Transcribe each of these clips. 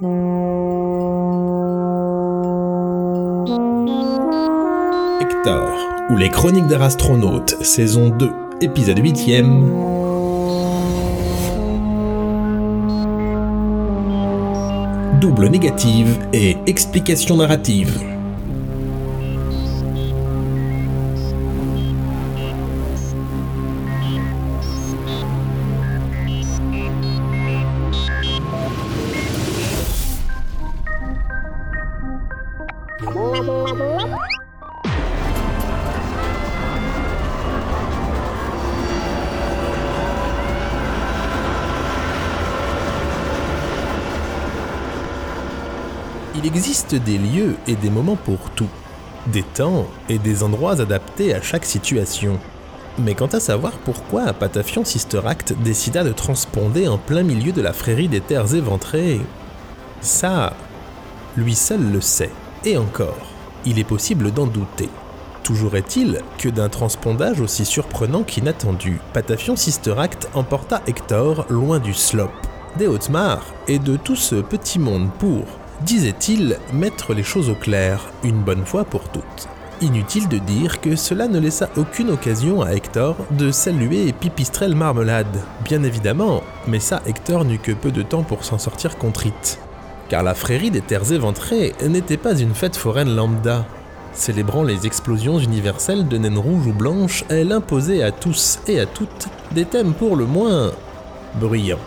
Hector, ou les Chroniques d'un saison 2, épisode 8ème. Double négative et explication narrative. Il existe des lieux et des moments pour tout, des temps et des endroits adaptés à chaque situation. Mais quant à savoir pourquoi Patafion Sister Act décida de transponder en plein milieu de la frérie des terres éventrées, ça, lui seul le sait. Et encore, il est possible d'en douter. Toujours est-il que d'un transpondage aussi surprenant qu'inattendu, Patafion Sister Act emporta Hector loin du slop, des Hautes-Mares et de tout ce petit monde pour, disait-il, mettre les choses au clair, une bonne fois pour toutes. Inutile de dire que cela ne laissa aucune occasion à Hector de saluer Pipistrelle Marmelade, bien évidemment, mais ça Hector n'eut que peu de temps pour s'en sortir contrite. Car la frérie des terres éventrées n'était pas une fête foraine lambda. Célébrant les explosions universelles de naines rouges ou blanches, elle imposait à tous et à toutes des thèmes pour le moins bruyants.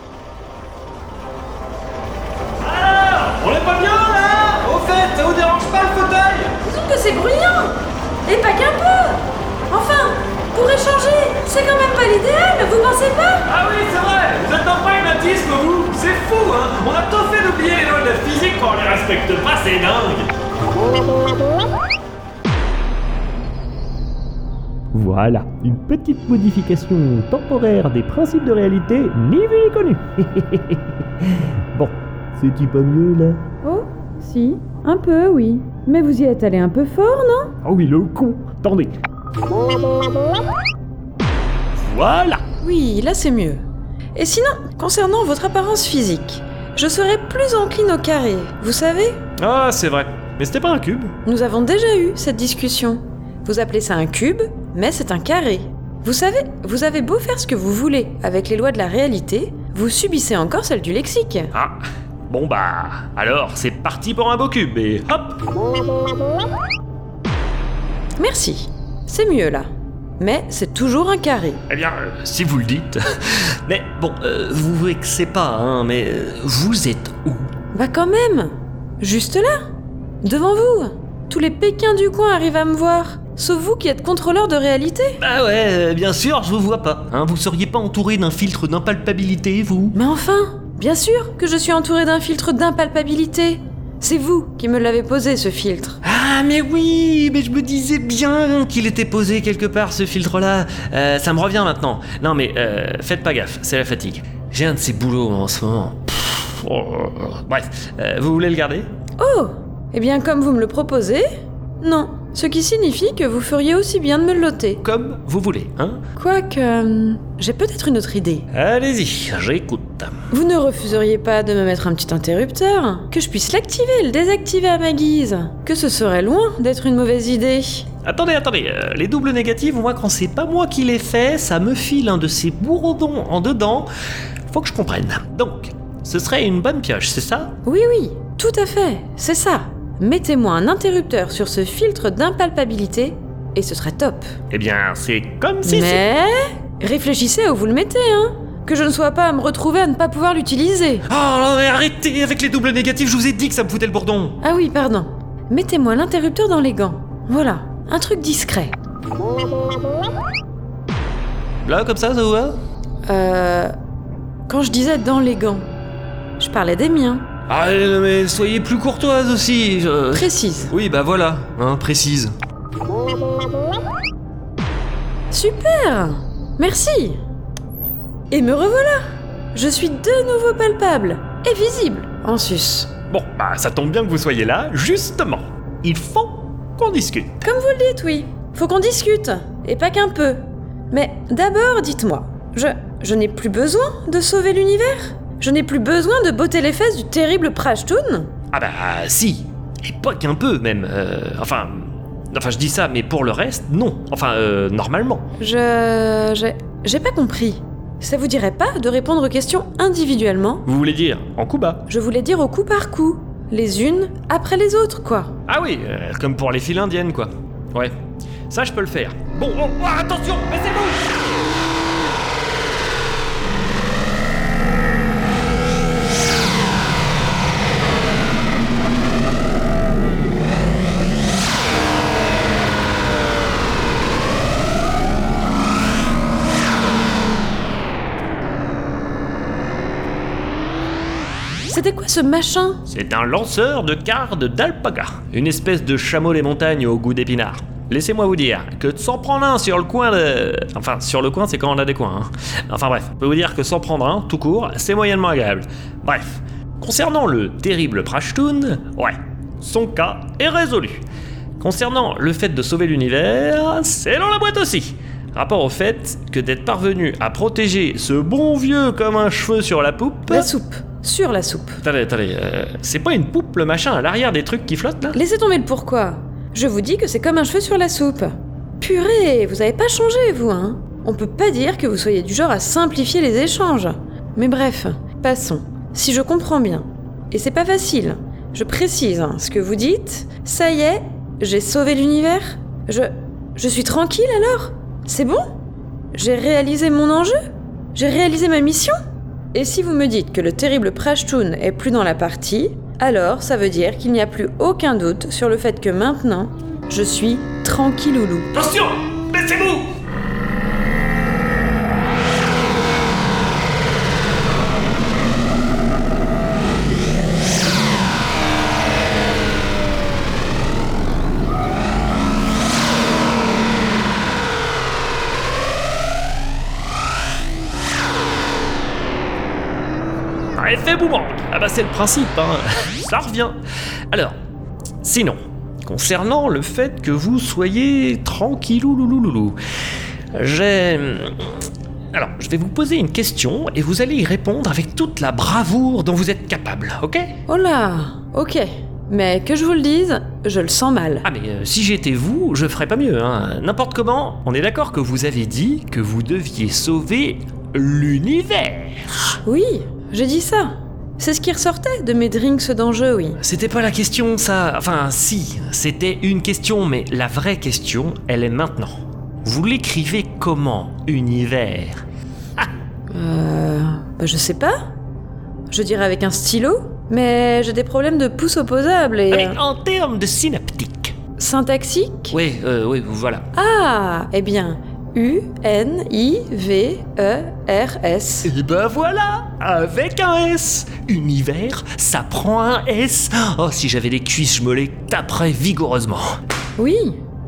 Pensez pas. Ah oui, c'est vrai. Vous êtes en pragmatisme, vous. C'est fou, hein. On a tout fait d'oublier les lois de la physique quand on les respecte pas, c'est dingue. Voilà, une petite modification temporaire des principes de réalité, ni vu ni connu. bon, c'est-tu pas mieux là? Oh, si, un peu, oui. Mais vous y êtes allé un peu fort, non? Ah oui, le con. Attendez. Voilà Oui, là c'est mieux. Et sinon, concernant votre apparence physique, je serais plus encline au carré, vous savez? Ah, c'est vrai. Mais c'était pas un cube Nous avons déjà eu cette discussion. Vous appelez ça un cube, mais c'est un carré. Vous savez, vous avez beau faire ce que vous voulez avec les lois de la réalité, vous subissez encore celles du lexique. Ah Bon bah, alors c'est parti pour un beau cube et hop Merci. C'est mieux là. Mais c'est toujours un carré. Eh bien, euh, si vous le dites. mais bon, euh, vous vous vexez pas, hein, mais euh, vous êtes où? Bah quand même Juste là Devant vous Tous les Pékins du coin arrivent à me voir. Sauf vous qui êtes contrôleur de réalité. Bah ouais, euh, bien sûr, je vous vois pas. Hein, vous seriez pas entouré d'un filtre d'impalpabilité, vous? Mais enfin Bien sûr que je suis entouré d'un filtre d'impalpabilité. C'est vous qui me l'avez posé ce filtre. Ah mais oui, mais je me disais bien qu'il était posé quelque part ce filtre-là. Euh, ça me revient maintenant. Non mais euh, faites pas gaffe, c'est la fatigue. J'ai un de ces boulots en ce moment. Pff, oh, oh, oh. Bref, euh, vous voulez le garder? Oh Eh bien comme vous me le proposez Non. Ce qui signifie que vous feriez aussi bien de me le loter. Comme vous voulez, hein Quoique... euh, J'ai peut-être une autre idée. Allez-y, j'écoute. Vous ne refuseriez pas de me mettre un petit interrupteur? Que je puisse l'activer le désactiver à ma guise? Que ce serait loin d'être une mauvaise idée. Attendez, attendez, euh, les doubles négatives, moi quand c'est pas moi qui les fais, ça me file un de ces bourredons en dedans. Faut que je comprenne. Donc, ce serait une bonne pioche, c'est ça? Oui, oui, tout à fait, c'est ça. Mettez-moi un interrupteur sur ce filtre d'impalpabilité et ce serait top. Eh bien, c'est comme si... Mais réfléchissez où vous le mettez, hein Que je ne sois pas à me retrouver à ne pas pouvoir l'utiliser. Oh non mais arrêtez avec les doubles négatifs, je vous ai dit que ça me foutait le bourdon Ah oui, pardon. Mettez-moi l'interrupteur dans les gants. Voilà, un truc discret. Là, comme ça, ça vous va? Euh. Quand je disais dans les gants, je parlais des miens. Ah non, mais soyez plus courtoise aussi je- Précise. Oui, bah voilà, hein, précise. Super Merci Et me revoilà Je suis de nouveau palpable et visible en sus. Bon, bah ça tombe bien que vous soyez là, justement. Il faut qu'on discute. Comme vous le dites, oui. Faut qu'on discute. Et pas qu'un peu. Mais d'abord, dites-moi. Je. Je n'ai plus besoin de sauver l'univers? Je n'ai plus besoin de botter les fesses du terrible Prashtoon Ah bah si, et pas qu'un peu même. euh, enfin, enfin je dis ça, mais pour le reste, non. Enfin, euh, normalement. Je... j'ai... J'ai pas compris. Ça vous dirait pas de répondre aux questions individuellement? Vous voulez dire en coup bas? Je voulais dire au coup par coup. Les unes après les autres, quoi. Ah oui, euh, comme pour les files indiennes quoi. Ouais, ça je peux le faire. Bon, oh, oh, attention, ce machin C'est un lanceur de cardes d'alpaga, une espèce de chameau des montagnes au goût d'épinard. Laissez-moi vous dire que de s'en prendre un sur le coin de... Enfin, sur le coin, c'est quand on a des coins. hein. Enfin bref, je peux vous dire que s'en prendre un, tout court, c'est moyennement agréable. Bref, concernant le terrible Prashtoon, ouais, son cas est résolu. Concernant le fait de sauver l'univers, c'est dans la boîte aussi. Rapport au fait que d'être parvenu à protéger ce bon vieux comme un cheveu sur la poupe... La soupe. Sur la soupe. Attendez, attendez, euh, c'est pas une poupe le machin à l'arrière des trucs qui flottent là Laissez tomber le pourquoi. Je vous dis que c'est comme un cheveu sur la soupe. Purée, vous avez pas changé, vous, hein On peut pas dire que vous soyez du genre à simplifier les échanges. Mais bref, passons. Si je comprends bien, et c'est pas facile, je précise hein, ce que vous dites, ça y est, j'ai sauvé l'univers Je. Je suis tranquille alors? C'est bon? J'ai réalisé mon enjeu? J'ai réalisé ma mission? Et si vous me dites que le terrible Prashtoon est plus dans la partie, alors ça veut dire qu'il n'y a plus aucun doute sur le fait que maintenant, je suis tranquilloulou. Attention Baissez-vous bah c'est le principe, hein. Ça revient. Alors, sinon, concernant le fait que vous soyez tranquillou loulouloulou, j'ai... Alors, je vais vous poser une question et vous allez y répondre avec toute la bravoure dont vous êtes capable, ok? Oh là Ok. Mais que je vous le dise, je le sens mal. Ah mais euh, si j'étais vous, je ferais pas mieux, hein. N'importe comment, on est d'accord que vous avez dit que vous deviez sauver l'univers. Oui, j'ai dit ça. C'est ce qui ressortait de mes drinks d'enjeu, oui. C'était pas la question, ça. Enfin, si, c'était une question, mais la vraie question, elle est maintenant. Vous l'écrivez comment, univers? Euh. Bah, je sais pas. Je dirais avec un stylo, mais j'ai des problèmes de pouce opposable et. Ah, mais euh, en termes de synaptique. syntaxique? Oui, euh, oui, voilà. Ah Eh bien, U-N-I-V-E-R-S. Et ben voilà, avec un S. Univers, ça prend un S. Oh, si j'avais des cuisses, je me les taperais vigoureusement. Oui,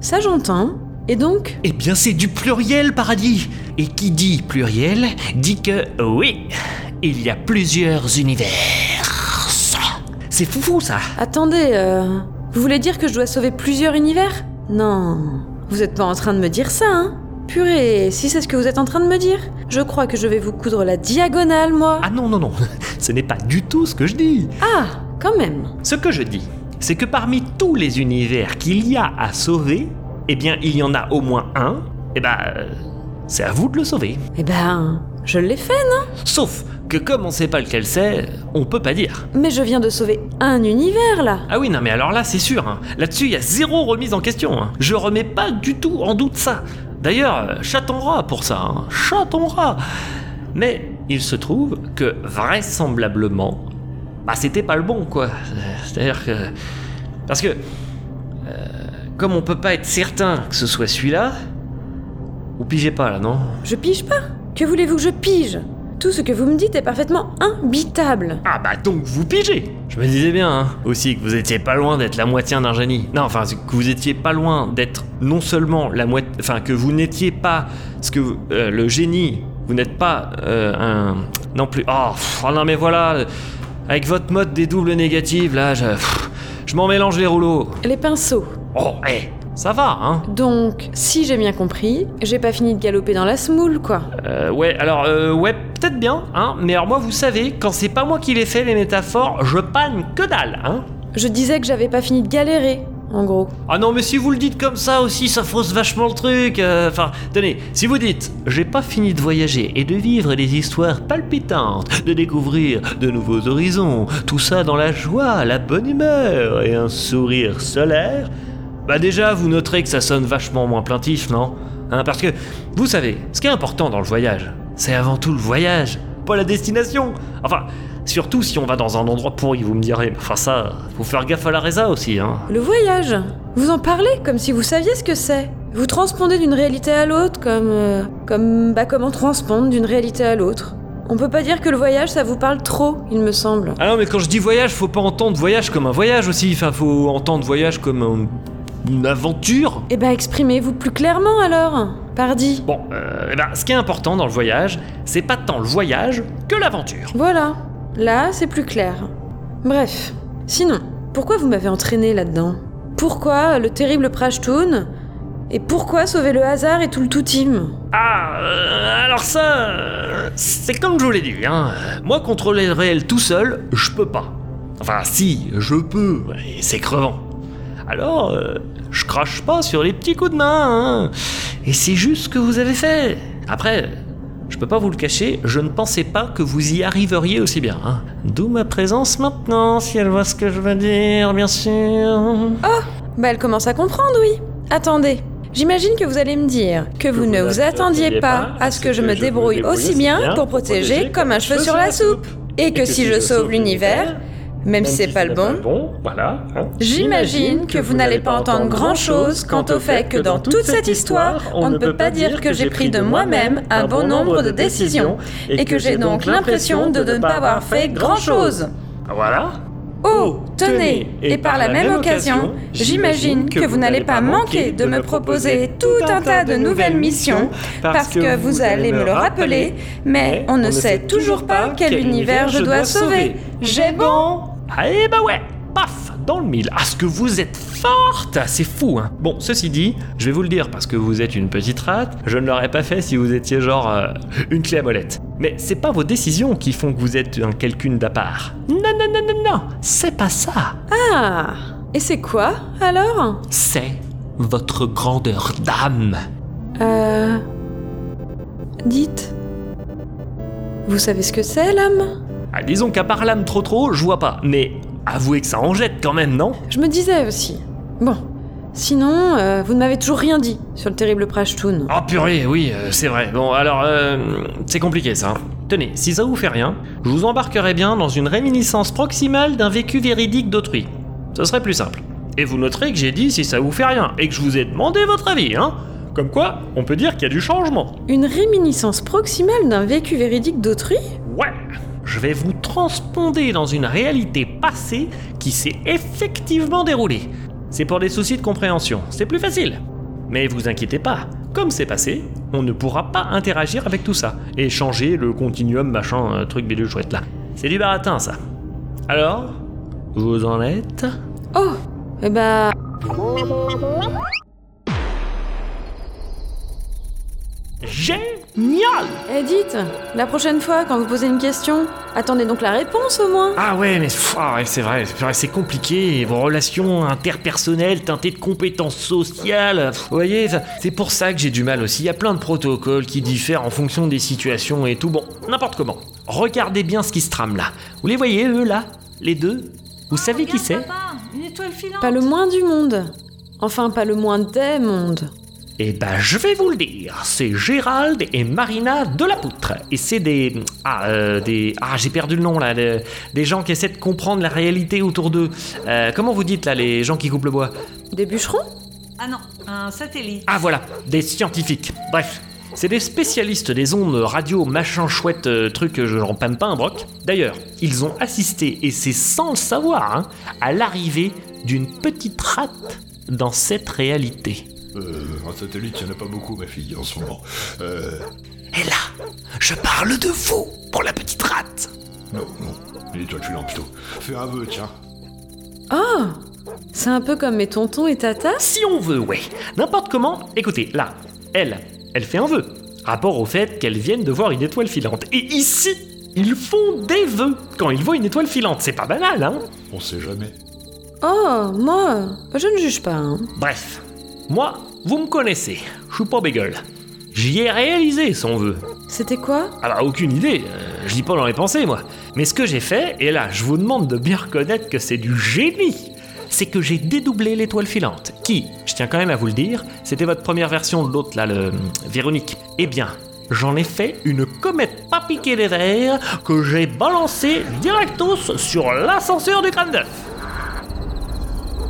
ça j'entends. Et donc? Eh bien, c'est du pluriel, paradis. Et qui dit pluriel dit que oui, il y a plusieurs univers. C'est foufou ça. Attendez, euh, vous voulez dire que je dois sauver plusieurs univers? Non, vous êtes pas en train de me dire ça, hein Purée, si c'est ce que vous êtes en train de me dire, je crois que je vais vous coudre la diagonale, moi. Ah non, non, non, ce n'est pas du tout ce que je dis. Ah, quand même. Ce que je dis, c'est que parmi tous les univers qu'il y a à sauver, eh bien, il y en a au moins un, eh ben, euh, c'est à vous de le sauver. Eh ben, je l'ai fait, non? Sauf que comme on sait pas lequel c'est, on peut pas dire. Mais je viens de sauver un univers, là. Ah oui, non, mais alors là, c'est sûr. hein. Là-dessus, il y a zéro remise en question. hein. Je remets pas du tout en doute ça. D'ailleurs, chaton rat pour ça. Hein. Chaton rat. Mais il se trouve que vraisemblablement, bah c'était pas le bon, quoi. C'est-à-dire que. Parce que. euh, comme on peut pas être certain que ce soit celui-là. Vous pigez pas là, non? Je pige pas? Que voulez-vous que je pige? Tout ce que vous me dites est parfaitement imbitable. Ah bah donc vous pigez Je me disais bien hein, aussi que vous étiez pas loin d'être la moitié d'un génie. Non, enfin que vous étiez pas loin d'être non seulement la moitié... Enfin que vous n'étiez pas... Ce que vous- euh, le génie, vous n'êtes pas euh, un... Non plus... Oh, pff, oh non mais voilà Avec votre mode des doubles négatives là, je... pff, je m'en mélange les rouleaux. Les pinceaux. Oh, hé Ça va, hein Donc, si j'ai bien compris, j'ai pas fini de galoper dans la smoule, quoi. Euh, ouais, alors, euh, ouais, peut-être bien, hein, mais alors moi, vous savez, quand c'est pas moi qui les fait, les métaphores, je panne que dalle, hein Je disais que j'avais pas fini de galérer, en gros. Ah non, mais si vous le dites comme ça aussi, ça fausse vachement le truc. euh, Enfin, tenez, si vous dites j'ai pas fini de voyager et de vivre des histoires palpitantes, de découvrir de nouveaux horizons, tout ça dans la joie, la bonne humeur et un sourire solaire, bah déjà vous noterez que ça sonne vachement moins plaintif, non? Hein, Parce que vous savez, ce qui est important dans le voyage, c'est avant tout le voyage, pas la destination. Enfin. Surtout si on va dans un endroit pourri, vous me direz. Enfin ça, faut faire gaffe à la résa aussi, hein. Le voyage? Vous en parlez comme si vous saviez ce que c'est. Vous transpondez d'une réalité à l'autre comme. euh, comme. bah, comment transpondre d'une réalité à l'autre. On peut pas dire que le voyage ça vous parle trop, il me semble. Ah non, mais quand je dis voyage, faut pas entendre voyage comme un voyage aussi. Enfin, faut entendre voyage comme un- une aventure. Eh bah, exprimez-vous plus clairement alors Pardi. Bon, euh, eh ben, ce qui est important dans le voyage, c'est pas tant le voyage que l'aventure. Voilà. Là, c'est plus clair. Bref. Sinon, pourquoi vous m'avez entraîné là-dedans? Pourquoi le terrible Prashtoon Et pourquoi sauver le hasard et tout le tout team Ah, euh, alors ça, euh, c'est comme je vous l'ai dit, hein. Moi, contrôler le réel tout seul, je peux pas. Enfin, si, je peux, mais c'est crevant. Alors, euh, je crache pas sur les petits coups de main, hein. Et c'est juste ce que vous avez fait. Après, je peux pas vous le cacher, je ne pensais pas que vous y arriveriez aussi bien. hein. D'où ma présence maintenant, si elle voit ce que je veux dire, bien sûr. Bah, elle commence à comprendre, oui. Attendez. J'imagine que vous allez me dire que vous ne vous attendiez pas à ce que je me débrouille aussi bien pour protéger comme un cheveu sur la soupe. Et que si je sauve l'univers, même si c'est pas le bon, Bon, voilà. hein. J'imagine que vous n'allez pas entendre grand-chose quant au fait que dans toute cette histoire, on ne peut pas dire que j'ai pris de moi-même un bon nombre de décisions et que j'ai donc l'impression de ne pas avoir fait grand-chose. Voilà. Oh, tenez, et par la même occasion, j'imagine que vous n'allez pas manquer de me proposer tout un tas de nouvelles missions parce que vous allez me le rappeler, mais on ne sait toujours pas quel univers je dois sauver. J'ai bon Ah, eh bah ouais, paf, dans le mille. Ah, ce que vous êtes forte C'est fou, hein. Bon, ceci dit, je vais vous le dire parce que vous êtes une petite rate, je ne l'aurais pas fait si vous étiez genre euh, une clé à molette. Mais c'est pas vos décisions qui font que vous êtes un quelqu'un d'à part. Non, non, non, non, non, c'est pas ça. Ah Et c'est quoi, alors? C'est votre grandeur d'âme. Euh... Dites. Vous savez ce que c'est, l'âme? Ah, disons qu'à part l'âme trop trop, je vois pas. Mais avouez que ça en jette quand même, non? Je me disais aussi. Bon. Sinon, euh, vous ne m'avez toujours rien dit sur le terrible Prashtoon. Oh purée, oui, euh, c'est vrai. Bon, alors, euh, c'est compliqué ça. Tenez, si ça vous fait rien, je vous embarquerai bien dans une réminiscence proximale d'un vécu véridique d'autrui. Ce serait plus simple. Et vous noterez que j'ai dit si ça vous fait rien, et que je vous ai demandé votre avis, hein Comme quoi, on peut dire qu'il y a du changement. Une réminiscence proximale d'un vécu véridique d'autrui? Ouais, je vais vous transponder dans une réalité passée qui s'est effectivement déroulée. C'est pour des soucis de compréhension, c'est plus facile. Mais vous inquiétez pas, comme c'est passé, on ne pourra pas interagir avec tout ça et changer le continuum machin euh, truc bidule chouette là. C'est du baratin ça. Alors, vous en êtes? Oh Eh bah... Génial Eh dites, la prochaine fois, quand vous posez une question, attendez donc la réponse au moins. Ah ouais, mais pff, ah ouais, c'est vrai, c'est vrai, c'est compliqué. Vos relations interpersonnelles teintées de compétences sociales. Vous voyez, ça- c'est pour ça que j'ai du mal aussi. Il y a plein de protocoles qui diffèrent en fonction des situations et tout. Bon, n'importe comment. Regardez bien ce qui se trame là. Vous les voyez, eux, là? Les deux? Vous savez qui c'est? Une étoile filante Pas le moins du monde. Enfin, pas le moins des mondes. Eh ben, je vais vous le dire. C'est Gérald et Marina de la Poutre. Et c'est des. Ah, euh, des. Ah, j'ai perdu le nom là. de- des gens qui essaient de comprendre la réalité autour d'eux. Euh, comment vous dites là, les gens qui coupent le bois? Des bûcherons? Ah non, un satellite. Ah voilà, des scientifiques. Bref, c'est des spécialistes des ondes radio, machin chouette, euh, truc, euh, je n'en panne pas un broc. D'ailleurs, ils ont assisté, et c'est sans le savoir, hein, à l'arrivée d'une petite rate dans cette réalité. Euh, un satellite, il n'y en a pas beaucoup, ma fille, en ce moment. Euh, Et là, je parle de vous pour la petite rate. non, non, une étoile filante plutôt. Fais un vœu, tiens. Oh C'est un peu comme mes tontons et tatas Si on veut, ouais. N'importe comment, écoutez, là, elle, elle fait un vœu. Rapport au fait qu'elle vienne de voir une étoile filante. Et ici, ils font des vœux quand ils voient une étoile filante. C'est pas banal, hein On sait jamais. Oh, moi, je ne juge pas. hein. Bref, moi, vous me connaissez. Je suis pas bégueule. J'y ai réalisé son vœu. C'était quoi? Ah bah aucune idée, euh, je lis pas dans les pensées moi. Mais ce que j'ai fait, et là je vous demande de bien reconnaître que c'est du génie, c'est que j'ai dédoublé l'étoile filante, qui, je tiens quand même à vous le dire, c'était votre première version de l'autre là, le euh, Véronique. Eh bien, j'en ai fait une comète pas piquée des airs que j'ai balancée directos sur l'ascenseur du crâne d'œuf.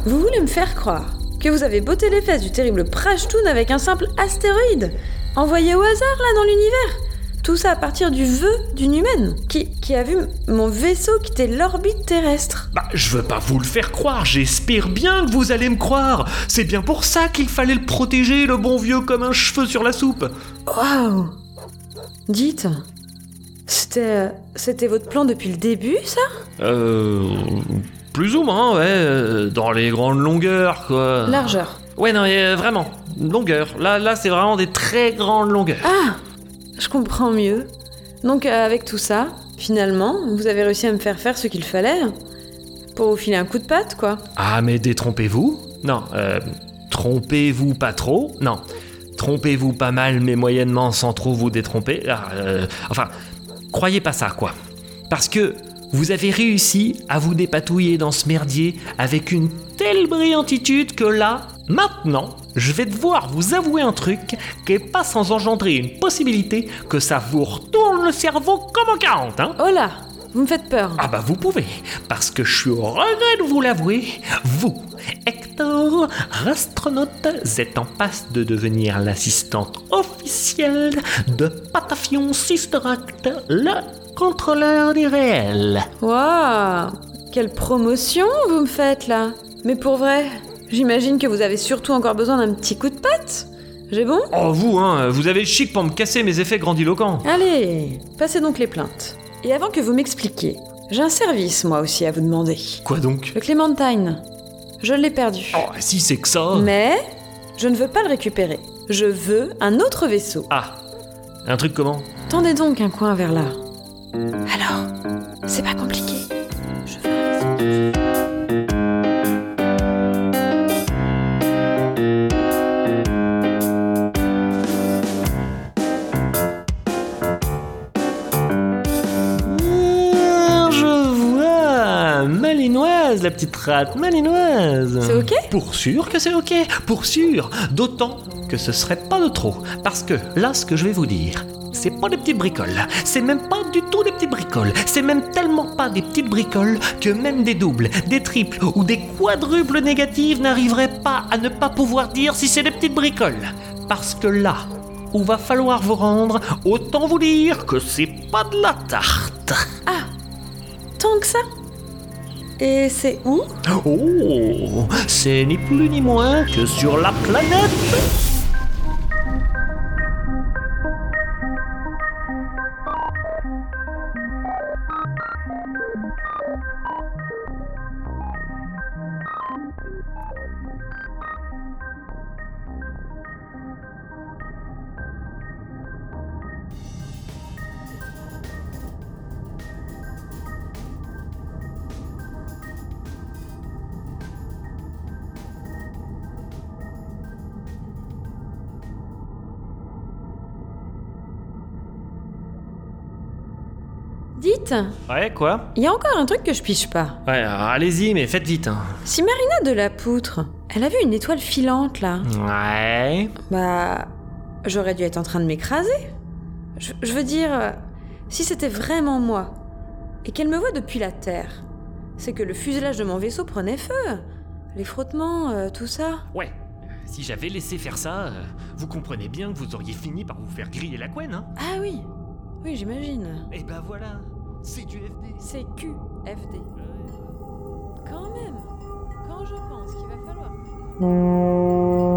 Vous voulez me faire croire que vous avez botté les fesses du terrible Prashtoon avec un simple astéroïde envoyé au hasard là dans l'univers Tout ça à partir du vœu d'une humaine qui, qui a vu mon vaisseau quitter l'orbite terrestre. Bah, je veux pas vous le faire croire, j'espère bien que vous allez me croire. C'est bien pour ça qu'il fallait le protéger, le bon vieux, comme un cheveu sur la soupe. Waouh Dites, c'était c'était votre plan depuis le début, ça? Euh. Plus ou moins, ouais, euh, dans les grandes longueurs, quoi. Largeur. Ouais, non, mais euh, vraiment, longueur. Là, là, c'est vraiment des très grandes longueurs. Ah Je comprends mieux. Donc euh, avec tout ça, finalement, vous avez réussi à me faire faire ce qu'il fallait pour vous filer un coup de patte, quoi. Ah, mais détrompez-vous Non, euh, trompez-vous pas trop Non. Trompez-vous pas mal, mais moyennement, sans trop vous détromper. Ah, euh, enfin, croyez pas ça, quoi. Parce que vous avez réussi à vous dépatouiller dans ce merdier avec une telle brillantitude que là, maintenant, je vais devoir vous avouer un truc qui est pas sans engendrer une possibilité que ça vous retourne le cerveau comme en 40, hein Oh là Vous me faites peur. ah bah vous pouvez, parce que je suis au regret de vous l'avouer, vous, Hector Rastronaute, êtes en passe de devenir l'assistante officielle de Patafion Sisteract, le contrôleur du réel. Waouh Quelle promotion vous me faites là Mais pour vrai, j'imagine que vous avez surtout encore besoin d'un petit coup de patte J'ai bon? Oh vous, hein, vous avez le chic pour me casser mes effets grandiloquents. Allez, passez donc les plaintes. Et avant que vous m'expliquiez, j'ai un service moi aussi à vous demander. Quoi donc? Le Clémentine. Je l'ai perdu. Oh, si c'est que ça Mais je ne veux pas le récupérer. Je veux un autre vaisseau. Ah, un truc comment? Tendez donc un coin vers là. Alors, c'est pas compliqué. Je veux un vois. Malinoise, la petite rate, malinoise. C'est ok? Pour sûr que c'est ok, pour sûr. D'autant que ce serait pas de trop. Parce que là, ce que je vais vous dire, c'est pas des petites bricoles. C'est même pas du tout des petites bricoles. C'est même tellement pas des petites bricoles que même des doubles, des triples ou des quadruples négatives n'arriveraient pas à ne pas pouvoir dire si c'est des petites bricoles. Parce que là où va falloir vous rendre, autant vous dire que c'est pas de la tarte. Tant que ça Et c'est où? Oh, c'est ni plus ni moins que sur la planète. Ouais, quoi il y a encore un truc que je piche pas. Ouais, alors allez-y, mais faites vite. hein. Si Marina de la Poutre, elle a vu une étoile filante là, Ouais. bah. J'aurais dû être en train de m'écraser. Je, je veux dire, euh, si c'était vraiment moi, et qu'elle me voit depuis la Terre, c'est que le fuselage de mon vaisseau prenait feu. Les frottements, euh, tout ça. Ouais. Si j'avais laissé faire ça, euh, vous comprenez bien que vous auriez fini par vous faire griller la couenne, hein Ah oui, oui, j'imagine. Et ben voilà, c'est du FD. C'est QFD. Quand même, quand je pense qu'il va falloir.